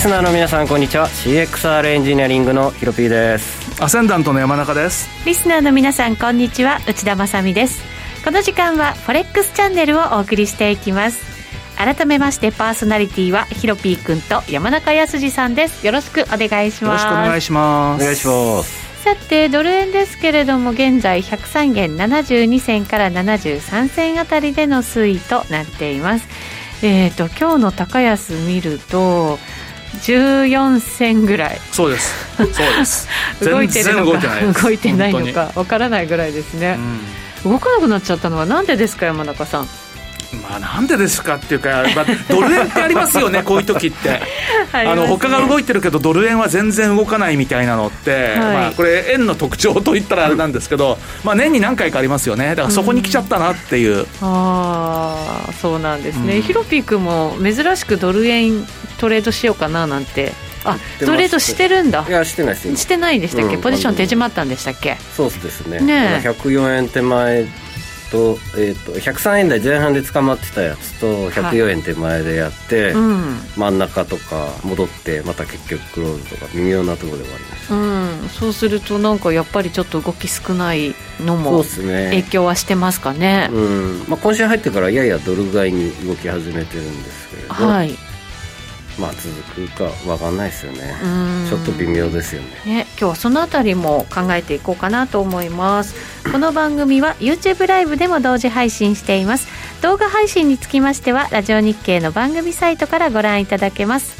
リスナーの皆さんこんにちは。CXR エンジニアリングのヒロピーです。アセンダントの山中です。リスナーの皆さんこんにちは。内田まさです。この時間はフォレックスチャンネルをお送りしていきます。改めましてパーソナリティはヒロピーくんと山中康さんです。よろしくお願いします。よろしくお願いします。お願いします。さてドル円ですけれども現在103円72銭から73銭あたりでの推移となっています。えーと今日の高安見ると14銭ぐらい。そうです。そうです。動いてるのか動いてないのかかわからないぐらいですね、うん、動かなくなっちゃったのはなんでですか山中さんまあなんでですかっていうか、まあ、ドル円ってありますよね こういう時って、あの他が動いてるけどドル円は全然動かないみたいなのって、はい、まあ、これ円の特徴といったらあれなんですけど、まあ、年に何回かありますよね。だからそこに来ちゃったなっていう、うん、ああそうなんですね、うん、ヒロピー君も珍しくドル円トレードしようかななんて。あトレードしてるんだ。いやしてないです。してないんでしたっけ、うん、ポジション手締まったんでしたっけ？そうですね。ね104円手前と,、えーと、103円台前半で捕まってたやつと104円手前でやって、はいうん、真ん中とか戻ってまた結局クローズとか微妙なところで終わりました、うん、そうするとなんかやっぱりちょっと動き少ないのも影響はしてますかね、ね、うん。まあ、今週入ってからややドル買いに動き始めてるんですけれど、はいまあ続くか分かんないですよね。ちょっと微妙ですよね。ね今日はそのあたりも考えていこうかなと思います。この番組は YouTube ライブでも同時配信しています。動画配信につきましてはラジオ日経の番組サイトからご覧いただけます。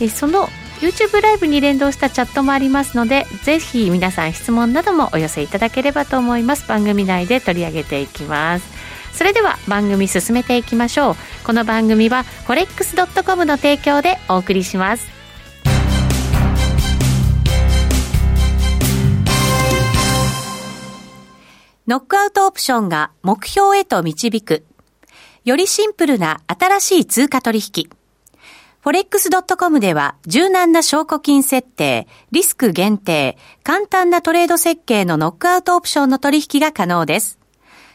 えその YouTube ライブに連動したチャットもありますのでぜひ皆さん質問などもお寄せいただければと思います。番組内で取り上げていきますそれでは番組進めていきましょう。この番組はコレックス .com の提供でお送りします。ノックアウトオプションが目標へと導く。よりシンプルな新しい通貨取引。フォレックス .com では柔軟な証拠金設定、リスク限定、簡単なトレード設計のノックアウトオプションの取引が可能です。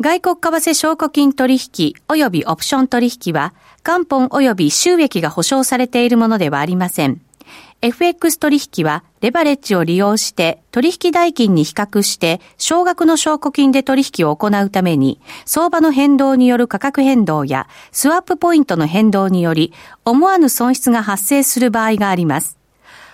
外国為替証拠金取引及びオプション取引は、元本及び収益が保証されているものではありません。FX 取引は、レバレッジを利用して取引代金に比較して少額の証拠金で取引を行うために、相場の変動による価格変動やスワップポイントの変動により、思わぬ損失が発生する場合があります。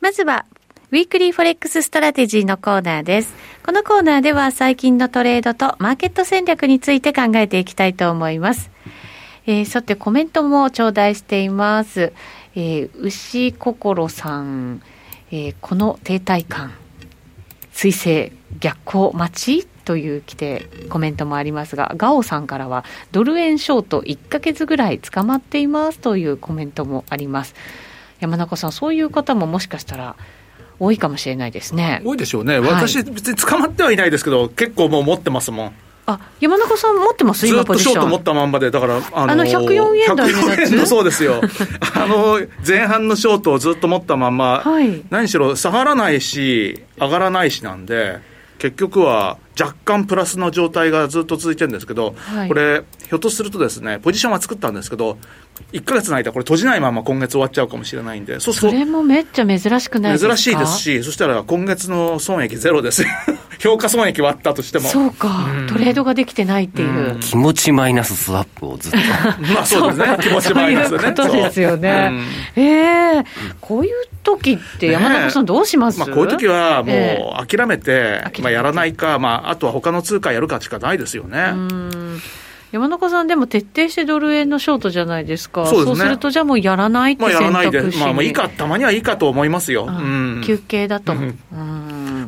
まずは、ウィークリーフォレックスストラテジーのコーナーです。このコーナーでは最近のトレードとマーケット戦略について考えていきたいと思います。えー、さてコメントも頂戴しています。えー、牛心さん、えー、この停滞感、水星逆行待ち？という来てコメントもありますが、ガオさんからはドル円ショート1ヶ月ぐらい捕まっています？というコメントもあります。山中さん、そういう方ももしかしたら多いかもしれないですね。多いでしょうね。私、別に捕まってはいないですけど、結構もう持ってますもん。あ山中さん持ってます？ずっとショート持ったまんまで、だから、あのー、あの104円台のやつ？のそうですよ。あの、前半のショートをずっと持ったまんま、はい、何しろ下がらないし、上がらないしなんで、結局は若干プラスの状態がずっと続いてるんですけど、はい、これ、ひょっとするとですね、ポジションは作ったんですけど、1か月の間、これ閉じないまま今月終わっちゃうかもしれないんで、そうそれもめっちゃ珍しくないですか？珍しいですし、そしたら今月の損益ゼロです。よ。評価損益はあったとしても。そうか、うん、トレードができてないっていう。うん、気持ちマイナススワップをずっと。まあそうですね、気持ちマイナスね。そういうことですよね。うん、ええー、こういう時って山中さんどうします、ね、まあ、こういう時はもう諦めて、えー、まあ、やらないか、まあ、あとは他の通貨やるかしかないですよね。山中さんでも徹底してドル円のショートじゃないですか。そうね。そうするとじゃあもうやらないって選択肢まあやらないで。まあまあいいか、たまにはいいかと思いますよ。うん、休憩だと。うん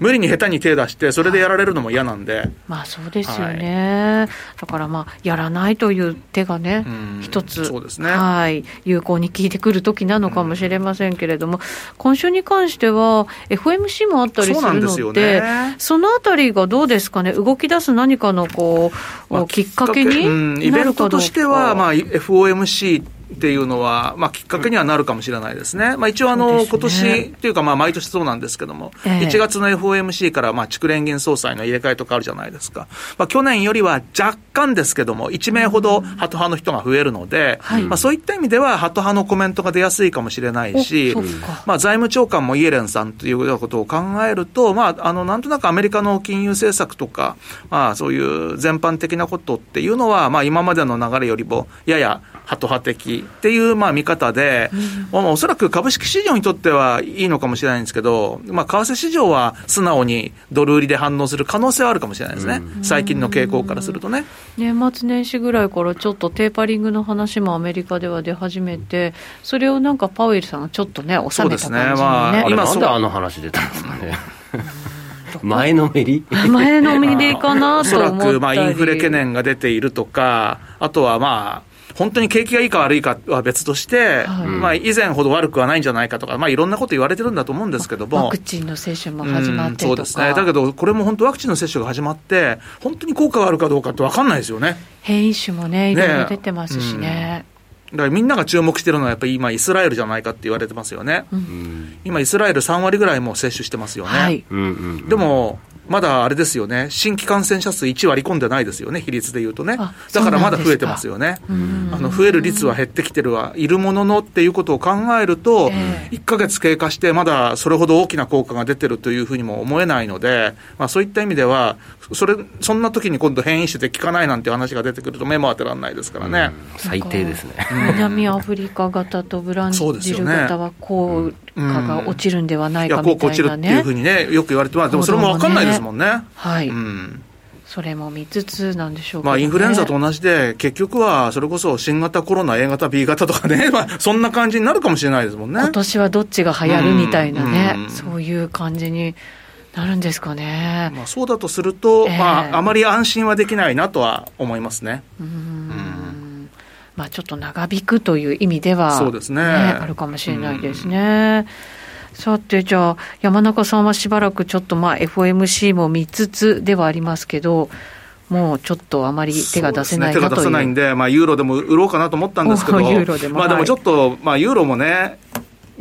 無理に下手に手出して、それでやられるのも嫌なんで。まあそうですよね。はい、だからまあ、やらないという手がね、一つ、そうですね。はい。有効に効いてくる時なのかもしれませんけれども、今週に関しては、FMC もあったりするので、ね、そのあたりがどうですかね、動き出す何かのこう、まあ、きっかけにイベントとしては、まあ、FOMC っていうのは、まあ、きっかけにはなるかもしれないですね。まあ、一応あの、ね、今年というか、まあ、毎年そうなんですけども、えー、1月の FOMC から、まあ、地区連銀総裁の入れ替えとかあるじゃないですか。まあ、去年よりは若干ですけども、1名ほどハト派の人が増えるので、はい、まあ、そういった意味では、ハト派のコメントが出やすいかもしれないし、まあ、財務長官もイエレンさんというようなことを考えると、まあ、あの、なんとなくアメリカの金融政策とか、まあ、そういう全般的なことっていうのは、まあ、今までの流れよりも、ややハト派的っていう、まあ、見方で、うん、おそらく株式市場にとってはいいのかもしれないんですけど、まあ、為替市場は素直にドル売りで反応する可能性はあるかもしれないですね、うん、最近の傾向からするとね。年末年始ぐらいからちょっとテーパリングの話もアメリカでは出始めて、それをなんかパウエルさんがちょっとね、収めた感じ、ね、そうですね、まあ、今なんであの話出たんですかね。前のめり？前のめりかなと思ったり。おそらく、まあ、インフレ懸念が出ているとか、あとはまあ、本当に景気がいいか悪いかは別として、はい、まあ、以前ほど悪くはないんじゃないかとか、まあ、いろんなこと言われてるんだと思うんですけども。ワクチンの接種も始まってそうですね。だけど、これも本当ワクチンの接種が始まって、本当に効果があるかどうかって分かんないですよね。変異種もね、いろいろ出てますしね。だからみんなが注目してるのは、やっぱり今、イスラエルじゃないかって言われてますよね、うん、今、イスラエル3割ぐらいもう接種してますよね、はい、でも、まだあれですよね、新規感染者数1割り込んでないですよね、比率でいうとね、だからまだ増えてますよね、あの増える率は減ってきてるはいるもののっていうことを考えると、えー、1か月経過して、まだそれほど大きな効果が出てるというふうにも思えないので、まあ、そういった意味では、それそんな時に今度、変異種で効かないなんて話が出てくると、目も当てられないですからね。最低ですね。南アフリカ型とブラジル型は効果が落ちるんではないかみたいな、ね、効果落ちるっていうふうにね、よく言われてます、でもそれも分かんないですもんね。はい、うんそれも見つつなんでしょうか、ね、まあ、インフルエンザと同じで、結局はそれこそ新型コロナ、A 型、B 型とかね、まあ、そんな感じになるかもしれないですもんね。今年はどっちが流行るみたいなね、うんうん、そういう感じになるんですかね。まあ、そうだとすると、えー、まあ、あまり安心はできないなとは思いますね。うんうんまあ、ちょっと長引くという意味では、そうですね、ね、あるかもしれないですね。さて、じゃあ、山中さんはしばらくちょっと、まあ、FOMC も見つつではありますけど、もうちょっとあまり手が出せないね、手が出せないんで、まあ、ユーロでも売ろうかなと思ったんですけど、でもまあ、でもちょっと、まあ、ユーロもね、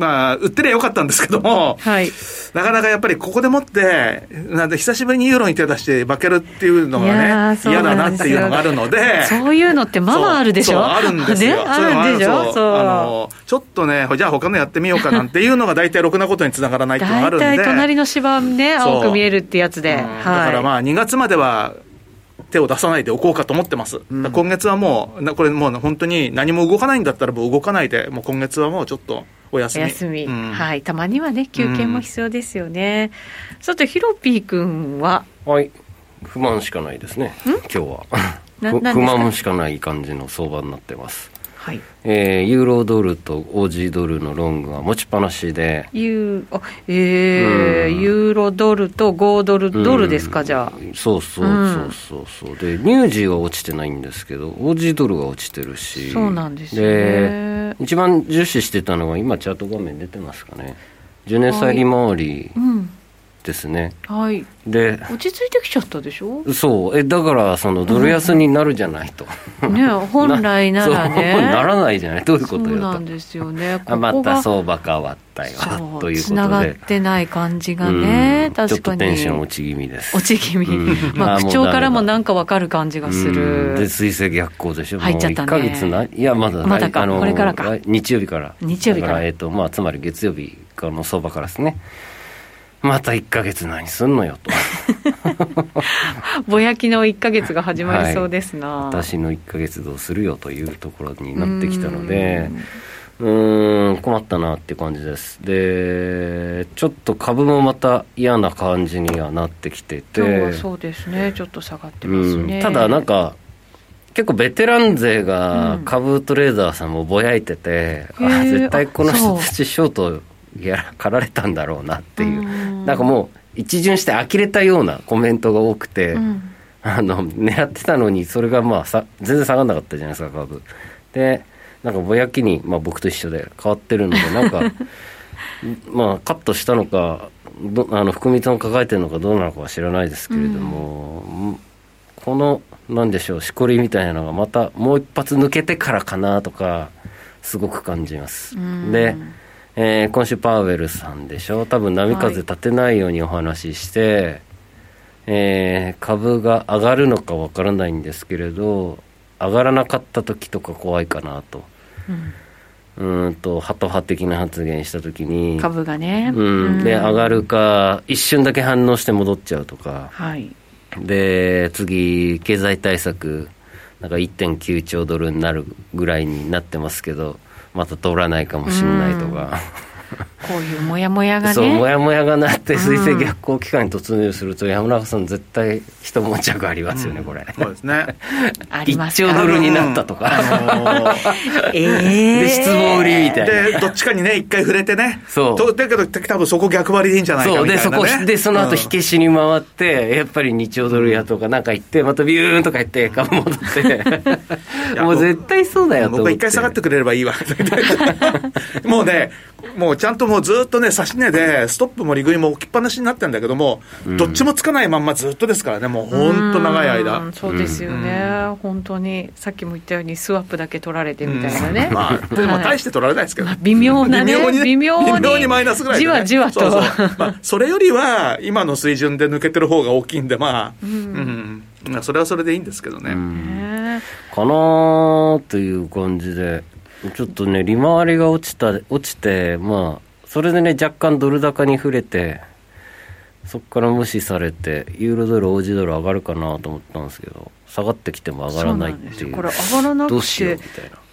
まあ、売ってりゃよかったんですけども、はい、なかなかやっぱりここでもって、なんで久しぶりにユーロに手出して負けるっていうのがね、嫌だなっていうのがあるので、そういうのってまだあるでしょ？あるんですよ。ね、あるんでしょ？そうあのちょっとね、じゃあ他のやってみようかなんていうのが大体ろくなことにつながらないっていうのがあるんで。大体隣の芝ね、青く見えるってやつで。だからまあ2月までは、手を出さないでおこうかと思ってます、うん、今月はもう、これもう本当に何も動かないんだったらもう動かないで、もう今月はもうちょっとお休み。お休み、うん、はい。たまにはね、休憩も必要ですよね。うん、さて、ヒロピー君は？はい。不満しかないですね、今日は。不満しかない感じの相場になってます。はい、えー、ユーロドルとオージードルのロングは持ちっぱなしで。ユーあえー、うん、ユーロドルと5ドルドルですか、うん、じゃあ。そうそうそうそうそう。でニュージーは落ちてないんですけどオージードルが落ちてるし。そうなんですよね。一番重視してたのは今チャート画面出てますかね。10年債利回り、はいうんですね。はい。で、落ち着いてきちゃったでしょ？そう。え、だから、その、ドル安になるじゃないと。ね 本来ならねな。ならないじゃない？どういうことよそうなんですよね。ここまた相場変わったよ。ということで。つながってない感じがね、うん、確かに。ちょっとテンション落ち気味です。落ち気味。うん、まあ、口調からもなんかわかる感じがする。で、水星逆行でしょ？入っちゃったね。1ヶ月な、い？や、まだ、まだか、これからか。日曜日から。日曜日から。えっ、と、まあ、つまり月曜日からの相場からですね。また1か月何すんのよと。ぼやきの1か月が始まりそうですな、はい、私の1か月どうするよというところになってきたのでうん。うん、困ったなって感じです。で、ちょっと株もまた嫌な感じにはなってきてて。そうですね、ちょっと下がってますね。うん、ただなんか、結構ベテラン勢が株トレーダーさんもぼやいてて、うん、あ絶対この人たちショートやらかられたんだろうなっていう、うなんかもう一巡して呆れたようなコメントが多くて、うん、あの狙ってたのにそれがまあさ全然下がらなかったじゃないですか株。でなんかぼやきに、まあ、僕と一緒で変わってるので なんかまあカットしたのかどあの含み損抱えてるのかどうなのかは知らないですけれども、うん、このなんでしょうしこりみたいなのがまたもう一発抜けてからかなとかすごく感じます。でえー、今週パウエルさんでしょ。多分波風立てないようにお話しして、はい、えー、株が上がるのかわからないんですけれど上がらなかった時とか怖いかなと。うん、うんとハト派的な発言した時に。株がね、うん、で上がるか一瞬だけ反応して戻っちゃうとか、はい、で次経済対策なんか1.9兆ドルになるぐらいになってますけどまた通らないかもしれないとか。こういうもやもやがね。そう、もやもやがなって、水星逆行期間に突入すると、山中さん、絶対一持ち役ありますよね、これ。そうですね。あります1兆ドルになったとか。ええ。で、失望売りみたいな。で、どっちかにね、一回触れてね。そう。とだけど、多分そこ逆張りでいいんじゃないかそう、で、そこ、で、その後火消しに回って、やっぱり2兆ドルやとかなんか言って、またビューンとか言って、株戻って。もう絶対そうだよと僕は一回下がってくれればいいわ。もうね、もうちゃんともうずっとね、指し値で、ストップも利食いも置きっぱなしになってるんだけども、うん、どっちもつかないまんまずっとですからね、もう本当長い間。そうですよね、うん、本当に、さっきも言ったように、スワップだけ取られてみたいなね。まあ、でも大して取られないですけど、まあ、微妙なね、微妙に、微妙に。微妙にマイナスぐらい、ね、じわじわと。そうそう。まあ、それよりは、今の水準で抜けてる方が大きいんで、まあ、うん、うん、それはそれでいいんですけどね。かなーという感じで。ちょっとね、利回りが落ちた、落ちて、まあ、それでね、若干ドル高に触れて、そこから無視されて、ユーロドル、オージードル上がるかなと思ったんですけど、下がってきても上がらないっていう。これ上がらなくて、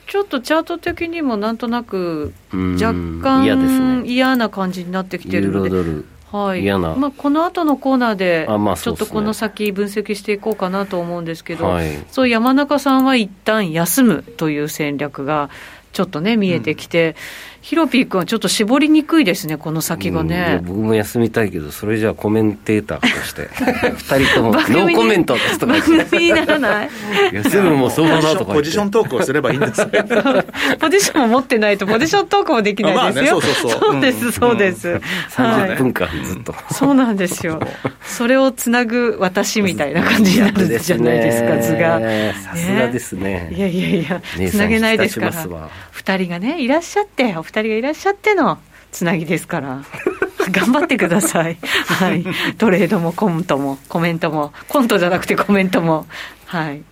ちょっとチャート的にもなんとなく、若干嫌ですね。嫌な感じになってきてるので。ユーロドルはい、嫌な、まあ、この後のコーナーで、ちょっとこの先、分析していこうかなと思うんですけど、はい、そう山中さんは一旦休むという戦略がちょっとね、見えてきて、ヒロピー君はちょっと絞りにくいですね、この先がね。僕も休みたいけど、それじゃあコメンテーターとして、2人ともノーコメントですとか番組にならない休むもそうだとかポジショントークをすればいいんです ポジションを持ってないと、ポジショントークもできないですよ。そうそうそう。そうです、そうです。30分間ずっと。そうなんですよ。それをつなぐ私みたいな感じになるじゃないですか、図が。さすがですね。いやいやいや、つなげないですから。2人がね、いらっしゃって、お二人がいらっしゃってのつなぎですから。頑張ってください。はい。トレードもコントもコメントも、コントじゃなくてコメントも。はい。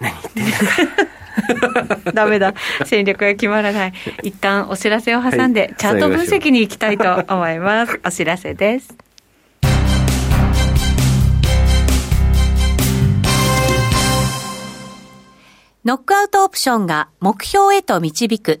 何言ってんだ ダメだ。戦略が決まらない。一旦お知らせを挟んで、チャート分析に行きたいと思います。お知らせです。ノックアウトオプションが目標へと導く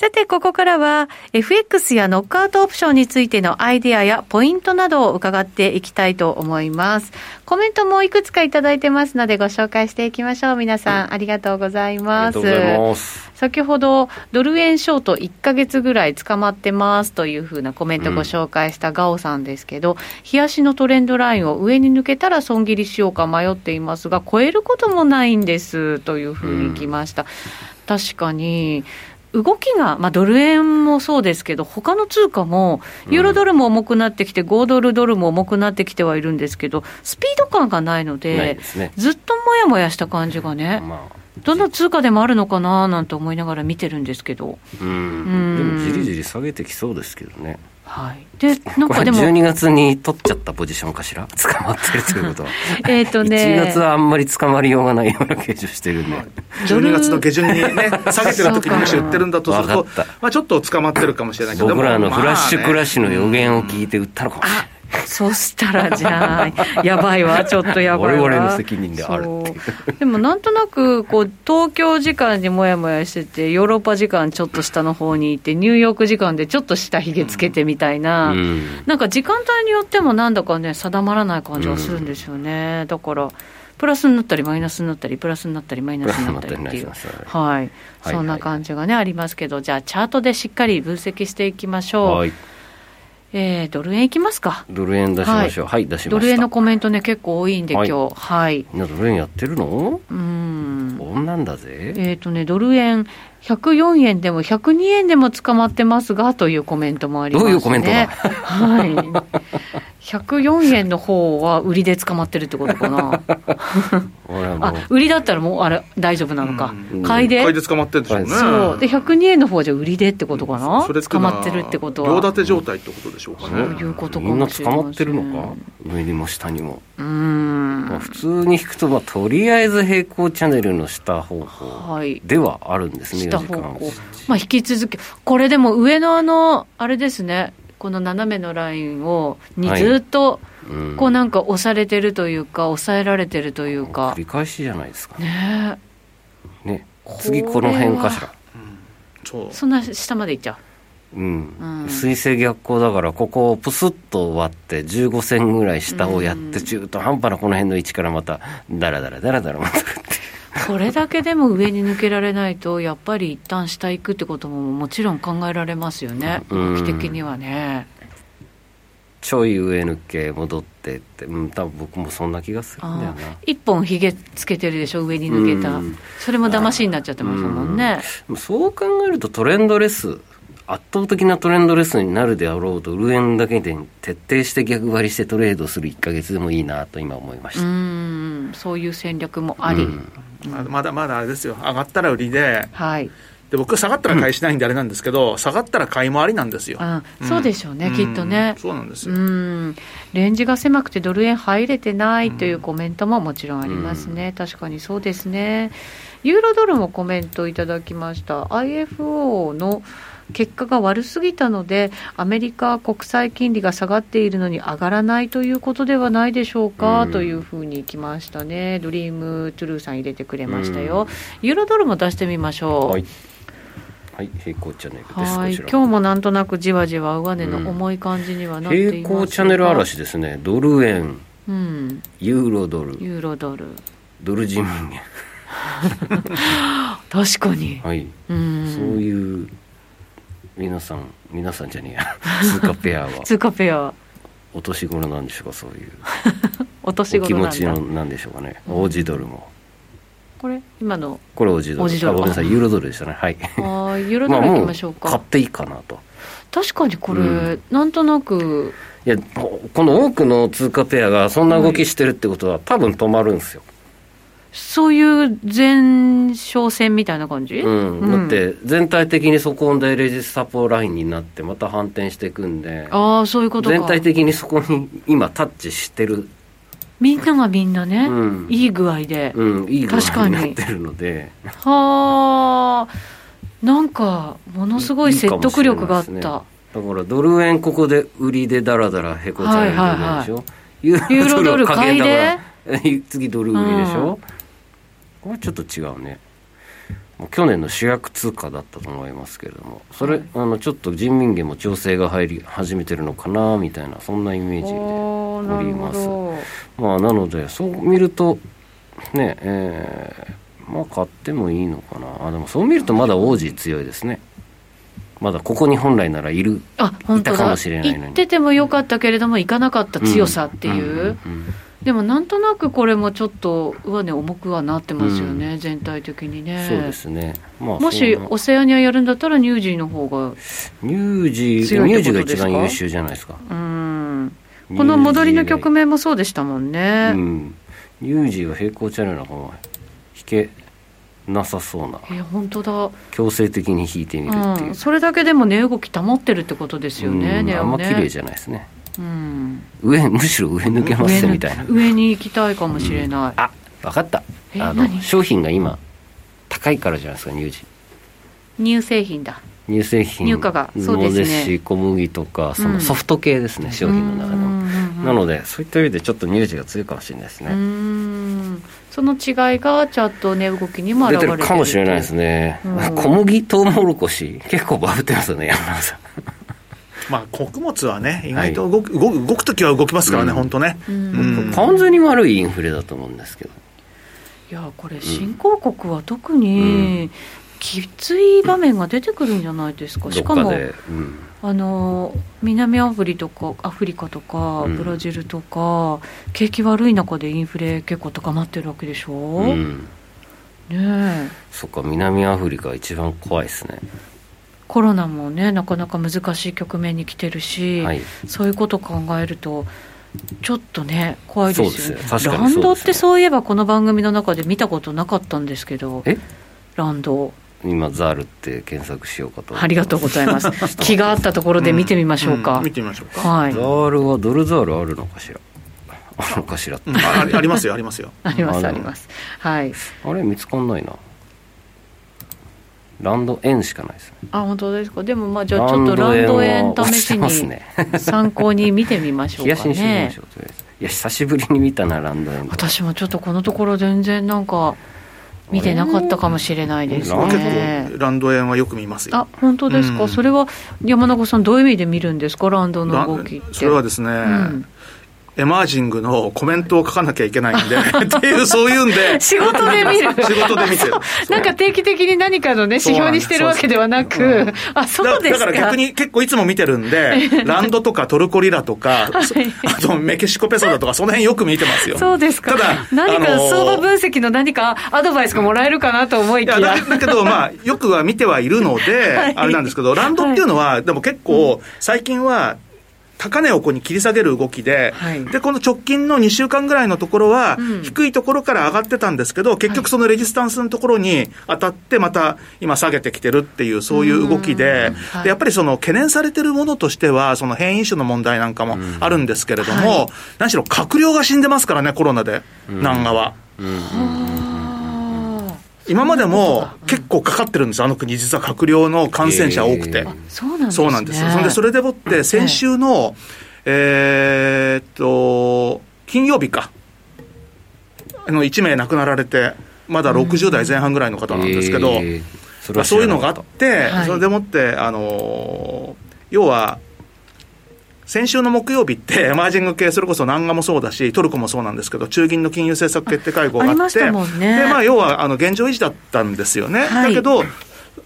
さて、ここからは FX やノックアウトオプションについてのアイデアやポイントなどを伺っていきたいと思います。コメントもいくつかいただいてますのでご紹介していきましょう。皆さん、ありがとうございます。ありがとうございます。先ほど、ドル円ショート1ヶ月ぐらい捕まってますというふうなコメントご紹介したガオさんですけど、うん、冷やしのトレンドラインを上に抜けたら損切りしようか迷っていますが、超えることもないんですというふうに来ました。うん、確かに、動きが、まあ、ドル円もそうですけど、他の通貨も、ユーロドルも重くなってきて、うん、5ドルドルも重くなってきてはいるんですけど、スピード感がないので、でね、ずっともやもやした感じがね、まあ、どの通貨でもあるのかななんて思いながら見てるんですけど。うん、でもじり下げてきそうですけどね。はい、でなんかでも12月に取っちゃったポジションかしら？捕まってるということは。えっとね。1月はあんまり捕まりようがないような形状してるんで。12月の下旬にね下げてる時にもし売ってるんだとするとまあちょっと捕まってるかもしれないけど僕らのフラッシュクラッシュの予言を聞いて売ったのかもしれない、そしたらじゃあ、やばいわ、ちょっとやばいわ。我々の責任であるでもなんとなく、こう、東京時間にもやもやしてて、ヨーロッパ時間ちょっと下の方にいて、ニューヨーク時間でちょっと下ひげつけてみたいな、うん、なんか時間帯によってもなんだかね、定まらない感じがするんですよね。うん、だから、プラスになったり、マイナスになったり、プラスになったり、マイナスになったりっていう、はい、そんな感じがね、ありますけど、じゃあ、チャートでしっかり分析していきましょう。はいえー、ドル円いきますか。ドル円出しましょう。はい、はい、出しまドル円のコメントね、結構多いんで、はい、今日。はい。みんなドル円やってるの？うん。こんなんだぜ。えっ、ー、とね、ドル円、104円でも102円でも捕まってますが、というコメントもありますね。どういうコメントだ？はい。104円の方は売りで捕まってるってことかな。あ売りだったらもうあれ大丈夫なのか、うん、買いで？買いで捕まってるんでしょうね。そう。で102円の方はじゃあ売りでってことかな、それ捕まってるってことは。両立て状態ってことでしょうかね。そういうことかもしれないみんな捕まってるのか上にも下にも。うん。まあ、普通に引くと、まあ、とりあえず平行チャンネルの下方向ではあるんですね、はい、下方向。まあ引き続き。これでも上のあのあれですねこの斜めのラインをにずっと、こうなんか押されてるというか、抑えられてるというか。繰り返しじゃないですか。ね。ね。次この辺かしら。そんな下までいっちゃう。うん、うん、水星逆行だからここをプスッと割って15銭ぐらい下をやって中途半端なこの辺の位置からまたダラダラダラダラ戻るっていうこれだけでも上に抜けられないと、やっぱり一旦下行くってことももちろん考えられますよね、動き的にはね。ちょい上抜け戻ってって、うん、多分僕もそんな気がするんだよな。一本ひげつけてるでしょ上に抜けた、それも騙しになっちゃってますもんね。そう考えるとトレンドレス圧倒的なトレンドレスになるであろうと、ルエンだけで徹底して逆張りしてトレードする1か月でもいいなと今思いました。うん。そういう戦略もあり、まだまだあれですよ、上がったら売りで、はい、で僕、下がったら買いしないんであれなんですけど、うん、下がったら買いもありなんですよ。あそうでしょうね、うん、きっとね。そうなんですよ。うん。レンジが狭くてドル円入れてないというコメントももちろんありますね、確かにそうですね。ユーロドルもコメントいただきました。IFO の結果が悪すぎたので、アメリカ国債金利が下がっているのに上がらないということではないでしょうか、というふうにきましたね、ドリームトゥルーさん入れてくれましたよ、ユーロドルも出してみましょう。はい。はい、平行チャンネルです。はい、今日もなんとなくじわじわ上値の重い感じにはなっています、うん、平行チャンネル嵐ですね。ドル円、うん、ユーロドル、ユーロドル、ドル人民元。確かに。はい。うん、そういう皆さん皆さんじゃねえや。通貨ペアは。通貨ペアお年頃なんでしょうかそういう。お年頃気持ちのなんでしょうかね、うん、オージドルも。これ今の。これオージドル。オージドル。ごめんなさい。ユーロドルでしたね。はい。ああ ユーロドルいきましょうか、まあ、買っていいかなと。確かにこれ、うん、なんとなく。いやこの多くの通貨ペアがそんな動きしてるってことは、多分止まるんですよそういう前哨戦みたいな感じ、うん、うん、だって全体的にそこでレジスサポラインになってまた反転していくんで。ああそういうこと全体的にそこに今タッチしてる。みんながみんなね、うん、いい具合で、うん、いい具合になってるので。はあなんかものすごい説得力があった、ね、だからドル円ここで売りでだらだらへこちゃうでしょ、はいはいはい、ユーロドル買いで？次ドル売りでしょ、うんこれちょっと違うね。去年の主役通貨だったと思いますけれども。それ、はい、あのちょっと人民元も調整が入り始めてるのかなみたいなそんなイメージでおります。まあなのでそう見るとねえー、まあ買ってもいいのかな。あでもそう見るとまだ王子強いですね。まだここに本来ならいるあ本当だ。いたかもしれないのに。行っててもよかったけれども行かなかった強さっていう,、うんうんうんうんでもなんとなくこれもちょっと上値重くはなってますよね、うん、全体的にね。そうですね、まあ、もしオセアニアやるんだったらニュージーの方がニュージーニュージーが一番優秀じゃないですか。うん。この戻りの局面もそうでしたもんね、うん、ニュージーは平行チャンネルの方が引けなさそうな。え本当だ。強制的に引いてみるっていう、うん、それだけでも値動き保ってるってことですよね、うん、ね。あんま綺麗じゃないですねうん、上むしろ上抜けますみたいな。上に行きたいかもしれない、うん、あ分かった。あの商品が今高いからじゃないですか乳児乳製品だ。乳製品。乳化が。そうですね。し小麦とかそのソフト系ですね、うん、商品の中の。なのでそういった意味でちょっと乳児が強いかもしれないですね。その違いがチャット値動きにも現れてるかもしれないですね、小麦とうもろこし結構バブってますよね山田さんまあ、穀物はね、意外と動く,、動く動く時は動きますからね、本当ね、うん、完全に悪いインフレだと思うんですけど。いやこれ、新興国は特にきつい場面が出てくるんじゃないですか、しかも、あの南アフリとかアフリカとかブラジルとか、景気悪い中でインフレ結構高まってるわけでしょ、うん、ねそっか南アフリカ一番怖いですねコロナもねなかなか難しい局面に来てるし、はい、そういうことを考えるとちょっとね怖いですよね。ランドってそういえばこの番組の中で見たことなかったんですけどランド。今ザールって検索しようかとありがとうございます。気があったところで見てみましょうか、うんうん、見てみましょうか、はい、ザールはドルザールあるのかしら？あるのかしら、ありますよありますよ。あります あります。はい。あれ見つかんないなランド円しかないです、ね、あ本当ですか？でもまあじゃあちょっとランド円試しに参考に見てみましょうかね。ねいや久しぶりに見たなランド円私もちょっとこのところ全然なんか見てなかったかもしれないですね。結構ランド円はよく見ますよ。あ本当ですか、うん、それは山中さんどういう意味で見るんですか？ランドの動きって。それはですね、うんエマージングのコメントを書かなきゃいけないんで っていうそういうんで。仕事で見る。仕事で見てる。なんか定期的に何かのね指標にしてるわけではなく、うん、あそうですか。だから逆に結構いつも見てるんで ランドとかトルコリラとか、はい、あとメキシコペソだとかその辺よく見てますよ。そうですか。ただ何か相場分析の何かアドバイスがもらえるかなと思いきや。だだけどまあよくは見てはいるので、はい、あれなんですけどランドっていうのは、はい、でも結構最近は高値をここに切り下げる動きで、はい、で、この直近の2週間ぐらいのところは、低いところから上がってたんですけど、結局そのレジスタンスのところに当たって、また今下げてきてるっていう、そういう動きで、でやっぱりその懸念されてるものとしては、その変異種の問題なんかもあるんですけれども、はい、何しろ閣僚が死んでますからね、コロナで、南側。は。今までも結構かかってるんです、あの国、実は閣僚の感染者多くて。そうなんです、ね、そうなんです。そんで、それでもって、先週の、えー、っと、金曜日か、の1名亡くなられて、まだ60代前半ぐらいの方なんですけど、そそういうのがあって、はい、それでもって、あの要は、先週の木曜日って、エ マージング系、それこそ南岸もそうだし、トルコもそうなんですけど、中銀の金融政策決定会合があって、あね、でまあ、要はあの現状維持だったんですよね。はい、だけど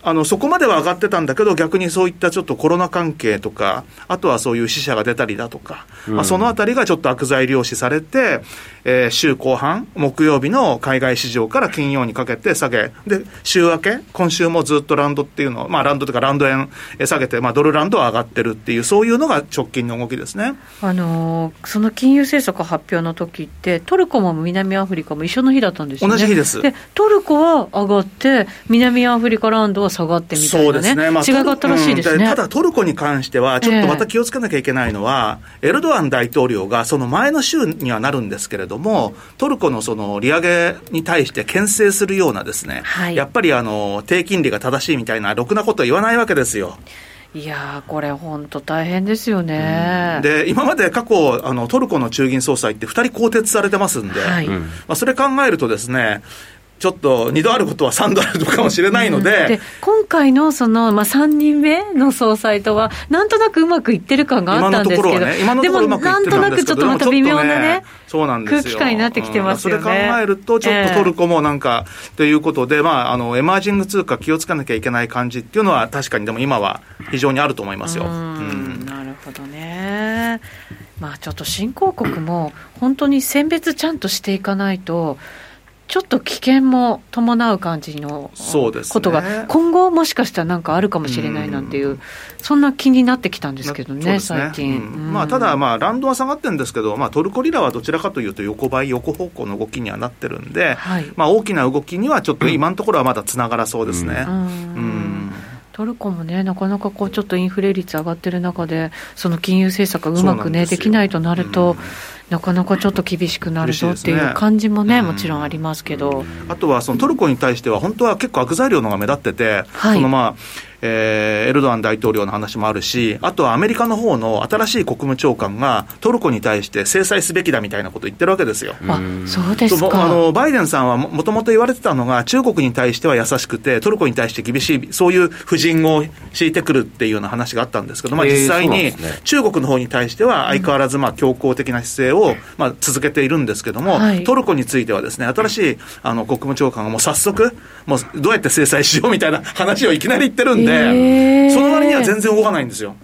あの、そこまでは上がってたんだけど、逆にそういったちょっとコロナ関係とか、あとはそういう死者が出たりだとか、うん、まあ、そのあたりがちょっと悪材料視されて、えー、週後半、木曜日の海外市場から金曜にかけて下げ、で、週明け、今週もずっとランドっていうのまあ、ランドというかランド円下げて、まあ、ドルランドは上がってるっていう、そういうのが直近の動きですね。あのー、その金融政策発表の時って、トルコも南アフリカも一緒の日だったんですよね。同じ日です。で、トルコは上がって、南アフリカランドは下がってみたいな、ね、そうですね、まあ、違いがあったらしいですね、うん、ただトルコに関しては、ちょっとまた気をつけなきゃいけないのは、えー、エルドアン大統領がその前の週にはなるんですけれども、トルコのその利上げに対して牽制するようなですね、はい、やっぱりあの低金利が正しいみたいな、ろくなこと言わないわけですよ。いやこれ、本当大変ですよね、うん、で今まで過去あの、トルコの中銀総裁って2人更迭されてますんで、はい、まあ、それ考えるとですね、ちょっと2度あることは3度あるかもしれないので。うん、で今回のその、まあ、3人目の総裁とは、なんとなくうまくいってる感があったんですけど、ね、今のところはね、なんとなくちょっとまた微妙なね、そうなんです空気感になってきてますよね、うん、それ考えると、ちょっとトルコもなんか、えー、ということで、まあ、あのエマージング通貨、気をつけなきゃいけない感じっていうのは、確かにでも今は非常にあると思いますよ。うん。なるほどね。まあ、ちょっと新興国も本当に選別ちゃんとしていかないと、ちょっと危険も伴う感じのことが、ね、今後、もしかしたらなんかあるかもしれないなんていう、うそんな気になってきたんですけどね、ね。最近。うん。まあ、ただ、まあ、ランドは下がってるんですけど、まあ、トルコリラはどちらかというと、横ばい、横方向の動きにはなってるんで、はい、まあ、大きな動きにはちょっと今のところはまだつながらそうですね。うん。トルコもね、なかなかこうちょっとインフレ率上がってる中で、その金融政策がうまくね、できないとなると、うんなかなかちょっと厳しくなるぞっていう感じもね、もちろんありますけど。あとはそのトルコに対しては、本当は結構悪材料のが目立ってて、はい、そのまあ、えー、エルドアン大統領の話もあるし、あとはアメリカの方の新しい国務長官がトルコに対して制裁すべきだみたいなことを言ってるわけですよ。あそうですか。あのバイデンさんはもともと言われてたのが、中国に対しては優しくて、トルコに対して厳しい、そういう布陣を敷いてくるっていうような話があったんですけど、まあ、実際に中国の方に対しては相変わらずまあ強硬的な姿勢をまあ続けているんですけども、はい、トルコについてはですね、新しいあの国務長官がもう早速、もうどうやって制裁しようみたいな話をいきなり言ってるんで、えー。その割には全然動かないんですよ。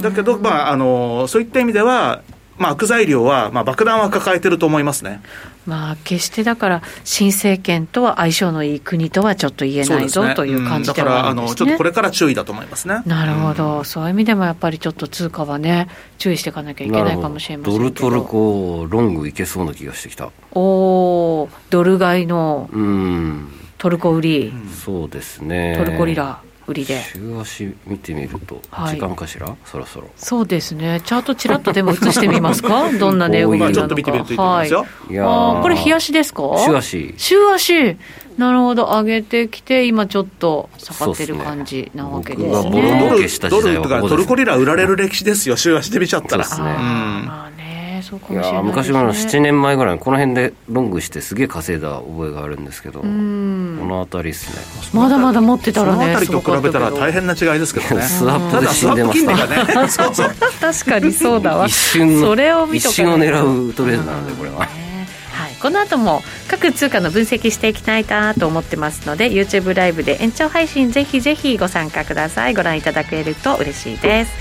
だけど、まあ、あのそういった意味では、まあ、悪材料は、まあ、爆弾は抱えてると思いますね。まあ、決してだから、新政権とは相性のいい国とはちょっと言えないぞ、ね、という感じではあるんです、ね、だからあの、ちょっとこれから注意だと思いますね。なるほど、うん、そういう意味でもやっぱりちょっと通貨はね、注意していかなきゃいけないかもしれませんドルトルコロングいけそうな気がしてきた。おおドル買いのトルコ売り、うん、そうですね。トルコリラ。売りで。週足見てみると、時間かしら、そろそろ。そうですね。チャートちらっとでも映してみますか？どんな値動きなのか。ちょっと見てみるといいと思いますよ、はい、あこれ日足ですか？週足。週足。なるほど、上げてきて、今ちょっと下がってる感じなわけですね。すね。ドルドルとかトルコリラ売られる歴史ですよ、週足で見ちゃったら。そうですね。まあねそうかもしれない、ね、昔の7年前ぐらいこの辺でロングしてすげえ稼いだ覚えがあるんですけどこの辺りですね。まだまだ持ってたらねその辺りと比べたら大変な違いですけどね。スワップで死んでましたね 確かにそうだわ。一瞬それを見と一瞬を狙うトレードなのでこれは、この後も各通貨の分析していきたいなと思ってますので YouTube ライブで延長配信ぜひぜひご参加ください。ご覧いただけると嬉しいです、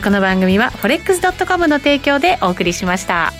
この番組は forex.com の提供でお送りしました。